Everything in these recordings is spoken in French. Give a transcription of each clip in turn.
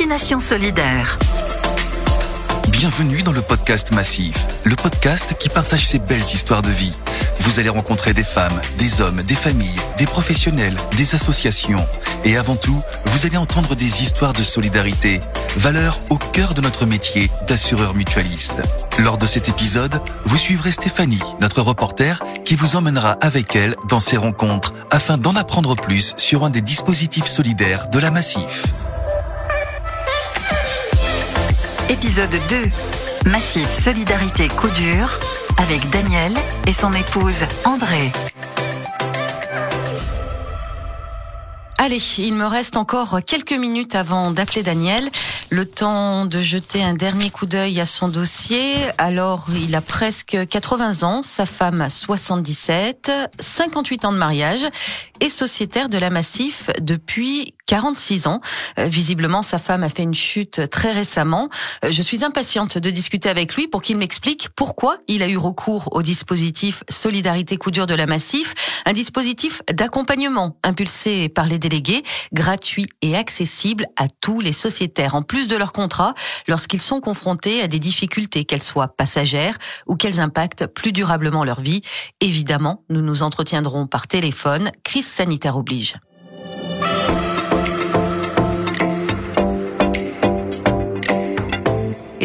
Destination. Bienvenue dans le podcast Massif, le podcast qui partage ces belles histoires de vie. Vous allez rencontrer des femmes, des hommes, des familles, des professionnels, des associations. Et avant tout, vous allez entendre des histoires de solidarité, valeur au cœur de notre métier d'assureur mutualiste. Lors de cet épisode, vous suivrez Stéphanie, notre reporter, qui vous emmènera avec elle dans ces rencontres afin d'en apprendre plus sur un des dispositifs solidaires de la Massif. Épisode 2. Massif Solidarité Coup dur avec Daniel et son épouse André. Allez, il me reste encore quelques minutes avant d'appeler Daniel. Le temps de jeter un dernier coup d'œil à son dossier. Alors, il a presque 80 ans, sa femme a 77, 58 ans de mariage et sociétaire de la Massif depuis 46 ans. Euh, visiblement, sa femme a fait une chute très récemment. Euh, je suis impatiente de discuter avec lui pour qu'il m'explique pourquoi il a eu recours au dispositif Solidarité Coup dur de la Massif, un dispositif d'accompagnement impulsé par les délégués, gratuit et accessible à tous les sociétaires, en plus de leur contrat, lorsqu'ils sont confrontés à des difficultés, qu'elles soient passagères ou qu'elles impactent plus durablement leur vie. Évidemment, nous nous entretiendrons par téléphone. Crise sanitaire oblige.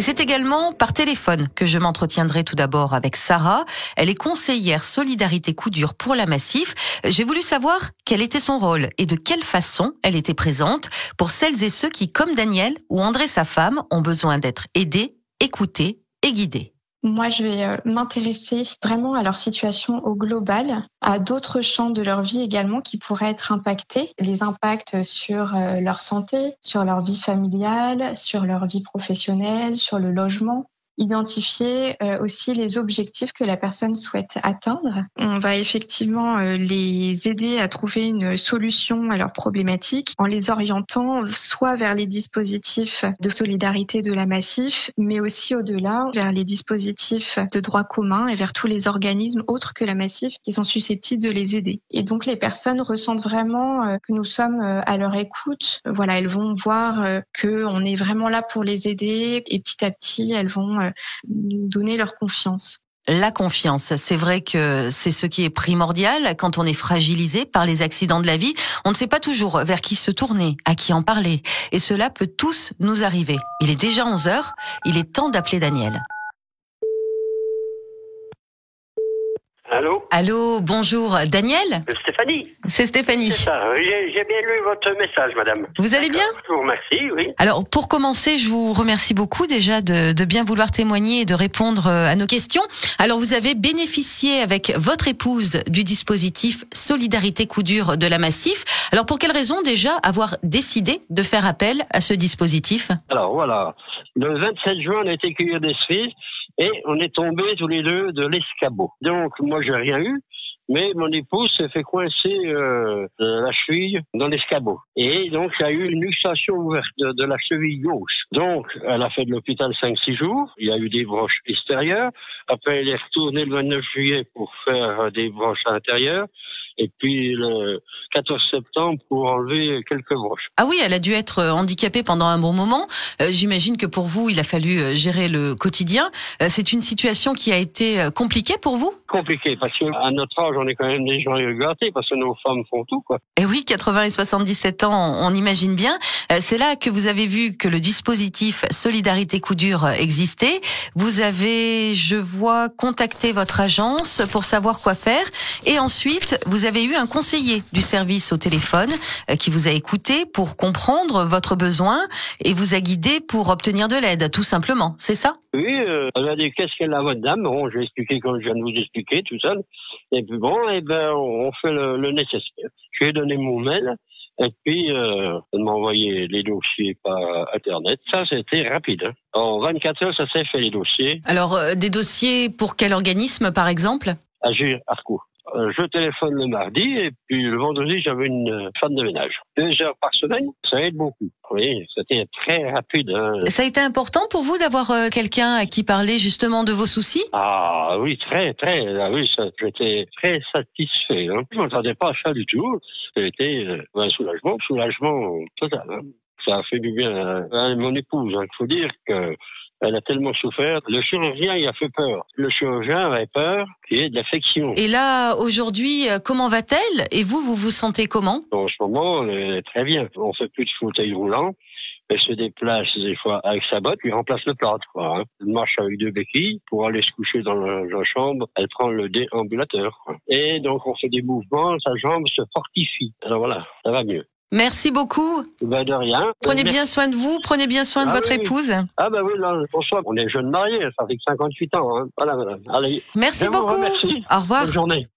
C'est également par téléphone que je m'entretiendrai tout d'abord avec Sarah. Elle est conseillère solidarité coup dur pour la Massif. J'ai voulu savoir quel était son rôle et de quelle façon elle était présente pour celles et ceux qui, comme Daniel ou André sa femme, ont besoin d'être aidés, écoutés et guidés. Moi, je vais euh, m'intéresser vraiment à leur situation au global, à d'autres champs de leur vie également qui pourraient être impactés, les impacts sur euh, leur santé, sur leur vie familiale, sur leur vie professionnelle, sur le logement, identifier euh, aussi les objectifs que la personne souhaite atteindre. On va effectivement euh, les aider à trouver une solution à leurs problématiques en les orientant soit vers les dispositifs de solidarité de la Massif, mais aussi au-delà vers les dispositifs de droit commun et vers tous les organismes autres que la Massif qui sont susceptibles de les aider. Et donc les personnes ressentent vraiment euh, que nous sommes à leur écoute. Voilà, elles vont voir que on est vraiment là pour les aider et petit à petit elles vont euh, donner leur confiance. La confiance, c'est vrai que c'est ce qui est primordial quand on est fragilisé par les accidents de la vie. On ne sait pas toujours vers qui se tourner, à qui en parler. Et cela peut tous nous arriver. Il est déjà 11 heures, il est temps d'appeler Daniel. Allô Allô, bonjour, Daniel Euh, Stéphanie C'est Stéphanie. C'est ça, j'ai bien lu votre message, madame. Vous allez bien Je vous remercie, oui. Alors, pour commencer, je vous remercie beaucoup déjà de, de bien vouloir témoigner et de répondre euh, à nos questions. Alors, vous avez bénéficié avec votre épouse du dispositif Solidarité Coup dur de la Massif. Alors, pour quelle raison déjà avoir décidé de faire appel à ce dispositif? Alors voilà, le 27 juin, on a été cueillir des cerises et on est tombés tous les deux de l'escabeau. Donc moi, j'ai rien eu, mais mon épouse s'est fait coincer euh, de la cheville dans l'escabeau. Et donc, il y a eu une luxation ouverte de, de la cheville gauche. Donc, elle a fait de l'hôpital 5-6 jours. Il y a eu des broches extérieures. Après, elle est retournée le 29 juillet pour faire euh, des broches intérieures. Et puis, le 14 septembre, pour enlever quelques broches. Ah oui, elle a dû être euh, handicapée pendant un bon moment. Euh, J'imagine que pour vous, il a fallu euh, gérer le quotidien. C'est une situation qui a été compliquée pour vous? Compliqué parce qu'à notre âge, on est quand même des gens gâtés parce que nos femmes font tout, quoi. Eh oui, 80 et 77 ans, on imagine bien. Euh, C'est là que vous avez vu que le dispositif Solidarité Coup dur existait. Vous avez, je vois, contacté votre agence pour savoir quoi faire. Et ensuite, vous avez eu un conseiller du service au téléphone euh, qui vous a écouté pour comprendre votre besoin et vous a guidé pour obtenir de l'aide, tout simplement. C'est ça? Oui, euh, elle a dit qu'est-ce qu'elle a votre dame? Bon, j'ai expliqué comme je viens de vous expliquer tout seul. Et puis bon, et ben on fait le, le nécessaire. Je lui ai donné mon mail. Et puis, euh, elle m'a envoyé les dossiers par Internet. Ça, c'était rapide. Hein. En 24 heures, ça s'est fait les dossiers. Alors, euh, des dossiers pour quel organisme, par exemple? Agir Harcourt. Euh, Je téléphone le mardi et puis le vendredi, j'avais une femme de ménage. Deux heures par semaine, ça aide beaucoup. Oui, c'était très rapide. hein. Ça a été important pour vous d'avoir euh, quelqu'un à qui parler justement de vos soucis? Ah oui, très, très. Ah oui, j'étais très satisfait. Hein. Je ne m'attendais pas à ça du tout. C'était euh, un soulagement, soulagement total. hein. Ça a fait du bien à, mon épouse. Il faut dire que elle a tellement souffert. Le chirurgien, il a fait peur. Le chirurgien avait peur qu'il y ait de l'affection. Et là, aujourd'hui, euh, comment va-t-elle? Et vous, vous vous sentez comment? En ce moment, elle est très bien. On fait plus de fauteuil roulant. Elle se déplace des fois avec sa botte, puis remplace le plâtre. Quoi, hein. Elle marche avec deux béquilles pour aller se coucher dans la, chambre. Elle prend le déambulateur. Quoi. Et donc, on fait des mouvements, sa jambe se fortifie. Alors voilà, ça va mieux. Merci beaucoup. Bah de rien. Prenez bien soin de vous, prenez bien soin de Ah votre oui. épouse. Ah bah oui, là, bonsoir. On est jeunes mariés, ça fait que 58 ans. Hein. Voilà, voilà. Allez, Merci beaucoup. Au revoir. Bonne journée.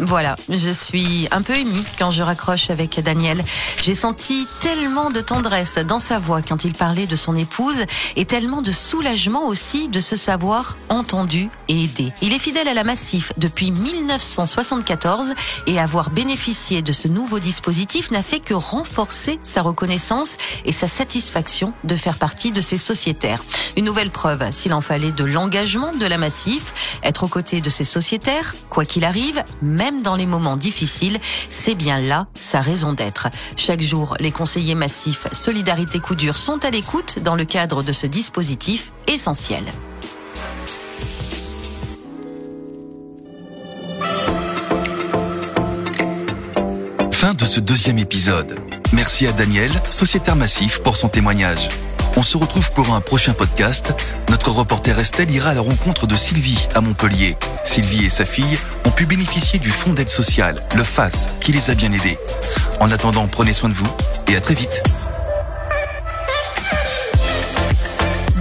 Voilà, je suis un peu émue quand je raccroche avec Daniel. J'ai senti tellement de tendresse dans sa voix quand il parlait de son épouse et tellement de soulagement aussi de se savoir entendu et aidé. Il est fidèle à la Massif depuis 1974 et avoir bénéficié de ce nouveau dispositif n'a fait que renforcer sa reconnaissance et sa satisfaction de faire partie de ses sociétaires. Une nouvelle preuve, s'il en fallait, de l'engagement de la Massif, être aux côtés de ses sociétaires, quoi qu'il arrive, même dans les moments difficiles, c'est bien là sa raison d'être. Chaque jour, les conseillers massifs Solidarité Coup Dur sont à l'écoute dans le cadre de ce dispositif essentiel. Fin de ce deuxième épisode. Merci à Daniel, sociétaire massif, pour son témoignage. On se retrouve pour un prochain podcast. Notre reporter Estelle ira à la rencontre de Sylvie à Montpellier. Sylvie et sa fille ont pu bénéficier du fonds d'aide sociale, le FAS, qui les a bien aidés. En attendant, prenez soin de vous et à très vite.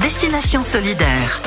Destination solidaire.